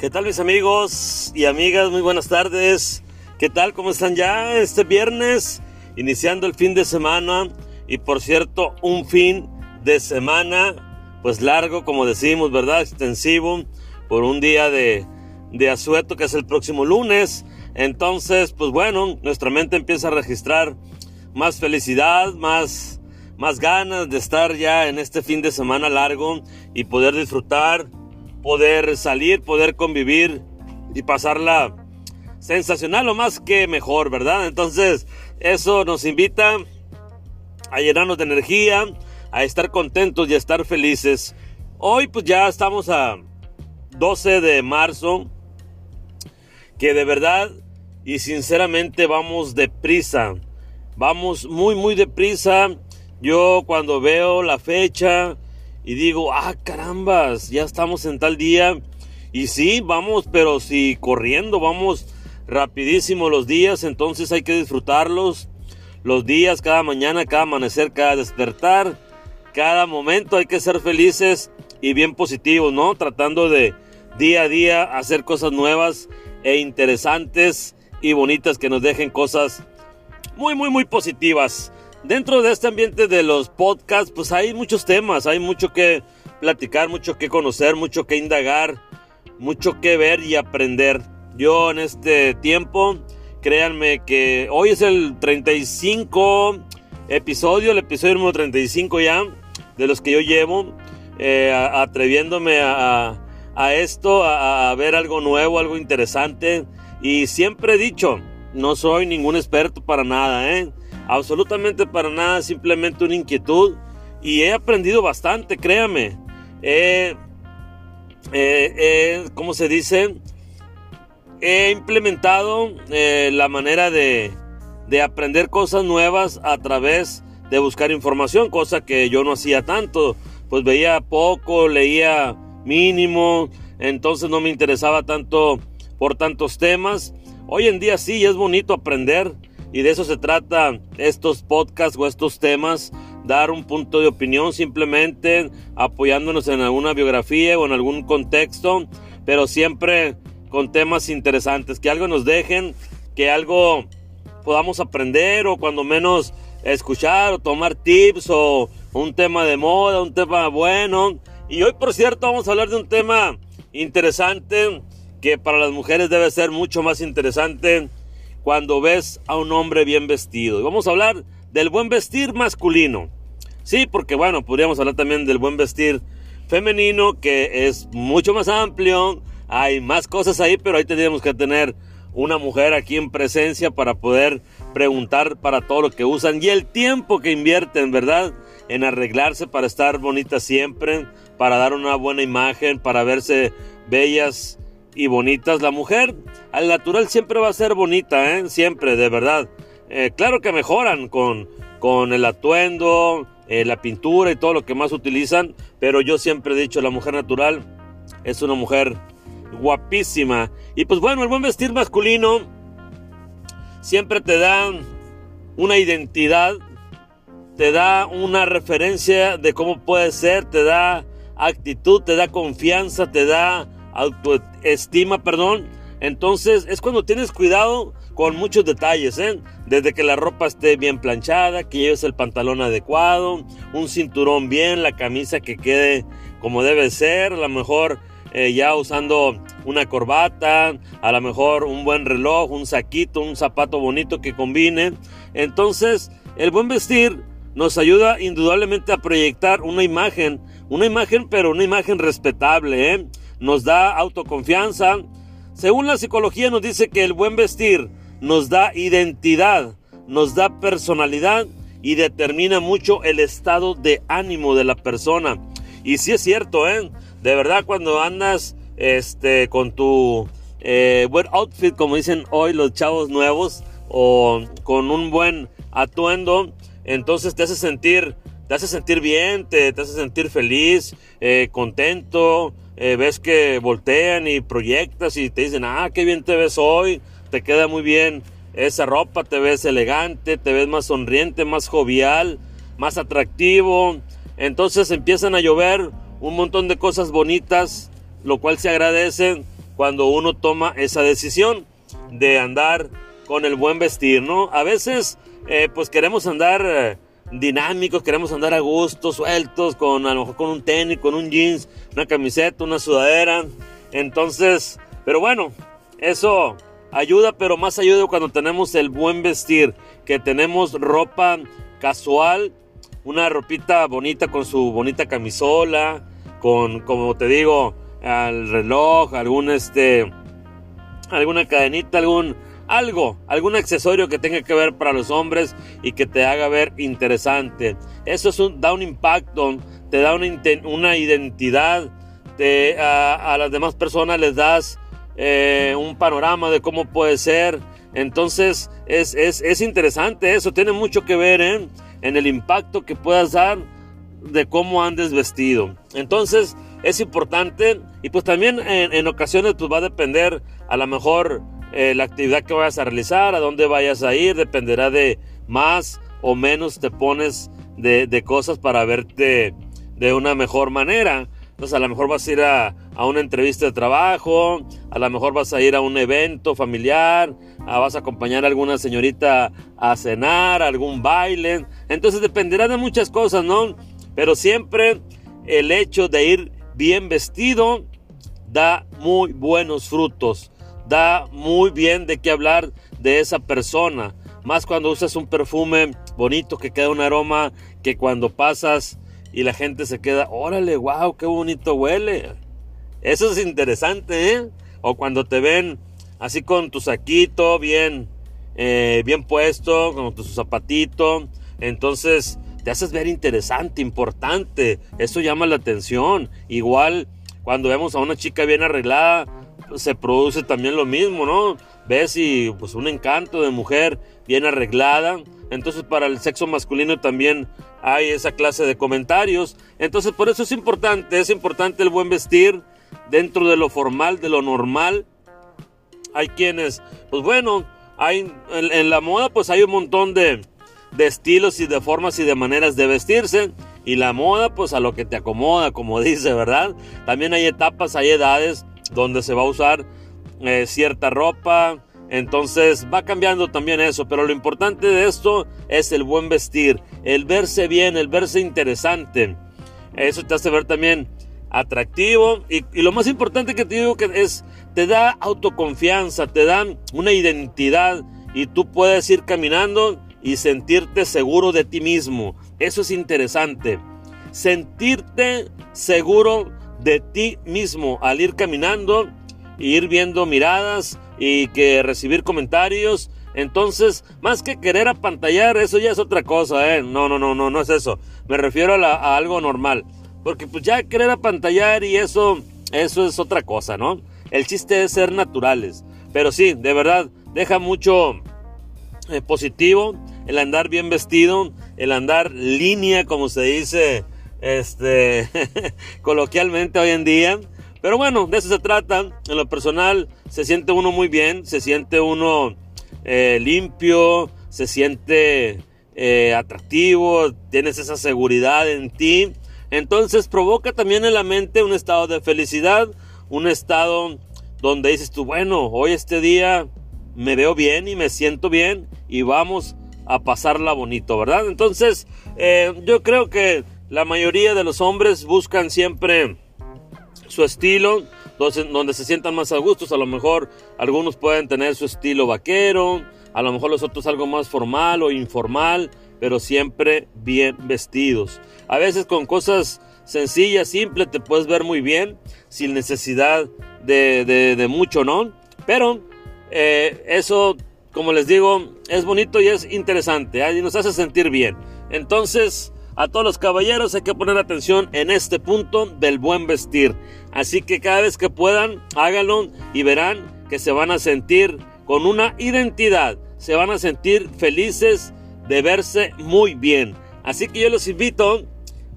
¿Qué tal mis amigos y amigas? Muy buenas tardes. ¿Qué tal? ¿Cómo están ya este viernes? Iniciando el fin de semana y por cierto un fin de semana pues largo como decimos, ¿verdad? Extensivo por un día de, de asueto que es el próximo lunes. Entonces pues bueno, nuestra mente empieza a registrar más felicidad, más, más ganas de estar ya en este fin de semana largo y poder disfrutar poder salir, poder convivir y pasarla sensacional o más que mejor, ¿verdad? Entonces, eso nos invita a llenarnos de energía, a estar contentos y a estar felices. Hoy pues ya estamos a 12 de marzo, que de verdad y sinceramente vamos deprisa, vamos muy muy deprisa. Yo cuando veo la fecha, y digo, ah, carambas, ya estamos en tal día. Y sí, vamos, pero si corriendo, vamos rapidísimo los días, entonces hay que disfrutarlos. Los días, cada mañana, cada amanecer, cada despertar, cada momento hay que ser felices y bien positivos, ¿no? Tratando de día a día hacer cosas nuevas e interesantes y bonitas que nos dejen cosas muy, muy, muy positivas. Dentro de este ambiente de los podcasts, pues hay muchos temas, hay mucho que platicar, mucho que conocer, mucho que indagar, mucho que ver y aprender. Yo en este tiempo, créanme que hoy es el 35 episodio, el episodio número 35 ya, de los que yo llevo, eh, atreviéndome a, a esto, a, a ver algo nuevo, algo interesante. Y siempre he dicho, no soy ningún experto para nada, ¿eh? Absolutamente para nada, simplemente una inquietud y he aprendido bastante, créame. He, ¿cómo se dice? He implementado eh, la manera de, de aprender cosas nuevas a través de buscar información, cosa que yo no hacía tanto, pues veía poco, leía mínimo, entonces no me interesaba tanto por tantos temas. Hoy en día sí es bonito aprender, y de eso se trata estos podcasts o estos temas, dar un punto de opinión simplemente apoyándonos en alguna biografía o en algún contexto, pero siempre con temas interesantes, que algo nos dejen, que algo podamos aprender o cuando menos escuchar o tomar tips o un tema de moda, un tema bueno. Y hoy por cierto vamos a hablar de un tema interesante que para las mujeres debe ser mucho más interesante cuando ves a un hombre bien vestido. Vamos a hablar del buen vestir masculino. Sí, porque bueno, podríamos hablar también del buen vestir femenino, que es mucho más amplio. Hay más cosas ahí, pero ahí tendríamos que tener una mujer aquí en presencia para poder preguntar para todo lo que usan y el tiempo que invierten, ¿verdad? En arreglarse para estar bonitas siempre, para dar una buena imagen, para verse bellas y bonitas. La mujer al natural siempre va a ser bonita, ¿eh? siempre, de verdad. Eh, claro que mejoran con, con el atuendo, eh, la pintura y todo lo que más utilizan, pero yo siempre he dicho, la mujer natural es una mujer guapísima. Y pues bueno, el buen vestir masculino siempre te da una identidad, te da una referencia de cómo puede ser, te da actitud, te da confianza, te da autoestima, perdón. Entonces es cuando tienes cuidado con muchos detalles, ¿eh? Desde que la ropa esté bien planchada, que lleves el pantalón adecuado, un cinturón bien, la camisa que quede como debe ser, a lo mejor eh, ya usando una corbata, a lo mejor un buen reloj, un saquito, un zapato bonito que combine. Entonces, el buen vestir nos ayuda indudablemente a proyectar una imagen, una imagen, pero una imagen respetable, ¿eh? Nos da autoconfianza. Según la psicología nos dice que el buen vestir nos da identidad, nos da personalidad y determina mucho el estado de ánimo de la persona. Y sí es cierto, ¿eh? De verdad cuando andas este, con tu eh, buen outfit, como dicen hoy los chavos nuevos, o con un buen atuendo, entonces te hace sentir, te hace sentir bien, te, te hace sentir feliz, eh, contento, eh, ves que voltean y proyectas y te dicen, ah, qué bien te ves hoy, te queda muy bien esa ropa, te ves elegante, te ves más sonriente, más jovial, más atractivo. Entonces empiezan a llover un montón de cosas bonitas, lo cual se agradece cuando uno toma esa decisión de andar con el buen vestir, ¿no? A veces, eh, pues queremos andar eh, dinámicos, queremos andar a gusto, sueltos, con a lo mejor con un tenis, con un jeans, una camiseta, una sudadera. Entonces, pero bueno, eso ayuda, pero más ayuda cuando tenemos el buen vestir, que tenemos ropa casual, una ropita bonita con su bonita camisola, con, como te digo, al reloj, algún este, alguna cadenita, algún algo, algún accesorio que tenga que ver para los hombres y que te haga ver interesante. Eso es un, da un impacto, te da una, una identidad, a, las demás personas les das eh, un panorama de cómo puede ser. Entonces es, es, es interesante eso, tiene mucho que ver ¿eh? en el impacto que puedas dar de cómo andes vestido. Entonces es importante y pues también en, en ocasiones pues va a depender a lo mejor eh, la actividad que vayas a realizar, a dónde vayas a ir, dependerá de más o menos te pones de, cosas para verte de una mejor manera. Entonces a lo mejor vas a ir a, una entrevista de trabajo, a lo mejor vas a ir a un evento familiar, vas a acompañar a alguna señorita a cenar, a algún baile. Entonces dependerá de muchas cosas, ¿no? Pero siempre el hecho de ir bien vestido da muy buenos frutos da muy bien de qué hablar de esa persona. Más cuando usas un perfume bonito que queda un aroma que cuando pasas y la gente se queda, órale, wow, qué bonito huele. Eso es interesante, ¿eh? O cuando te ven así con tu saquito bien, eh, bien puesto, con tu zapatito. Entonces te haces ver interesante, importante. Eso llama la atención. Igual cuando vemos a una chica bien arreglada, se produce también lo mismo, ¿no? Ves y pues un encanto de mujer bien arreglada. Entonces para el sexo masculino también hay esa clase de comentarios. Entonces por eso es importante, es importante el buen vestir dentro de lo formal, de lo normal. Hay quienes, pues bueno, hay en, la moda pues hay un montón de, de estilos y de formas y de maneras de vestirse. Y la moda pues a lo que te acomoda, como dice, ¿verdad? También hay etapas, hay edades donde se va a usar eh, cierta ropa. Entonces va cambiando también eso, pero lo importante de esto es el buen vestir, el verse bien, el verse interesante. Eso te hace ver también atractivo y, lo más importante que te digo que es, te da autoconfianza, te da una identidad y tú puedes ir caminando y sentirte seguro de ti mismo. Eso es interesante. Sentirte seguro de ti mismo al ir caminando, ir viendo miradas y que recibir comentarios. Entonces, más que querer apantallar, eso ya es otra cosa, ¿eh? No, no, no, no, no es eso. Me refiero a, algo normal. Porque pues ya querer apantallar y eso, eso es otra cosa, ¿no? El chiste es ser naturales. Pero sí, de verdad, deja mucho eh, positivo el andar bien vestido, el andar línea, como se dice este, coloquialmente hoy en día. Pero bueno, de eso se trata. En lo personal, se siente uno muy bien, se siente uno eh, limpio, se siente eh, atractivo, tienes esa seguridad en ti. Entonces provoca también en la mente un estado de felicidad, un estado donde dices tú, bueno, hoy este día me veo bien y me siento bien y vamos a pasarla bonito, ¿verdad? Entonces, eh, yo creo que la mayoría de los hombres buscan siempre su estilo, donde, se sientan más a gustos. A lo mejor algunos pueden tener su estilo vaquero, a lo mejor los otros algo más formal o informal, pero siempre bien vestidos. A veces con cosas sencillas, simples, te puedes ver muy bien, sin necesidad de, mucho, ¿no? Pero eh, eso, como les digo, es bonito y es interesante, ¿eh? y nos hace sentir bien. Entonces, a todos los caballeros hay que poner atención en este punto del buen vestir. Así que cada vez que puedan, háganlo y verán que se van a sentir con una identidad. Se van a sentir felices de verse muy bien. Así que yo los invito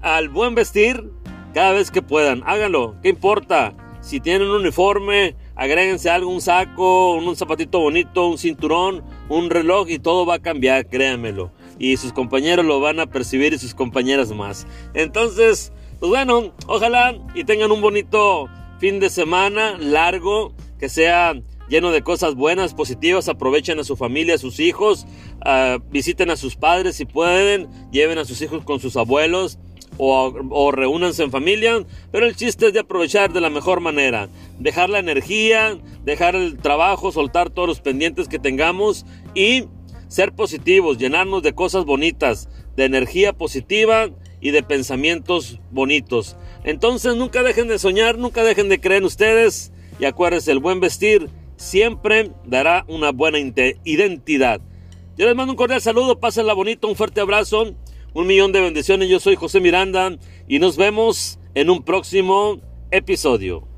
al buen vestir cada vez que puedan. Háganlo. ¿Qué importa? Si tienen un uniforme, agréguense algo, un saco, un zapatito bonito, un cinturón, un reloj y todo va a cambiar, créanmelo y sus compañeros lo van a percibir y sus compañeras más. Entonces, pues bueno, ojalá y tengan un bonito fin de semana largo, que sea lleno de cosas buenas, positivas, aprovechen a su familia, a sus hijos, uh, visiten a sus padres si pueden, lleven a sus hijos con sus abuelos o, o reúnanse en familia, pero el chiste es de aprovechar de la mejor manera, dejar la energía, dejar el trabajo, soltar todos los pendientes que tengamos y ser positivos, llenarnos de cosas bonitas, de energía positiva y de pensamientos bonitos. Entonces nunca dejen de soñar, nunca dejen de creer en ustedes y acuérdense, el buen vestir siempre dará una buena identidad. Yo les mando un cordial saludo, pásenla bonito, un fuerte abrazo, un millón de bendiciones. Yo soy José Miranda y nos vemos en un próximo episodio.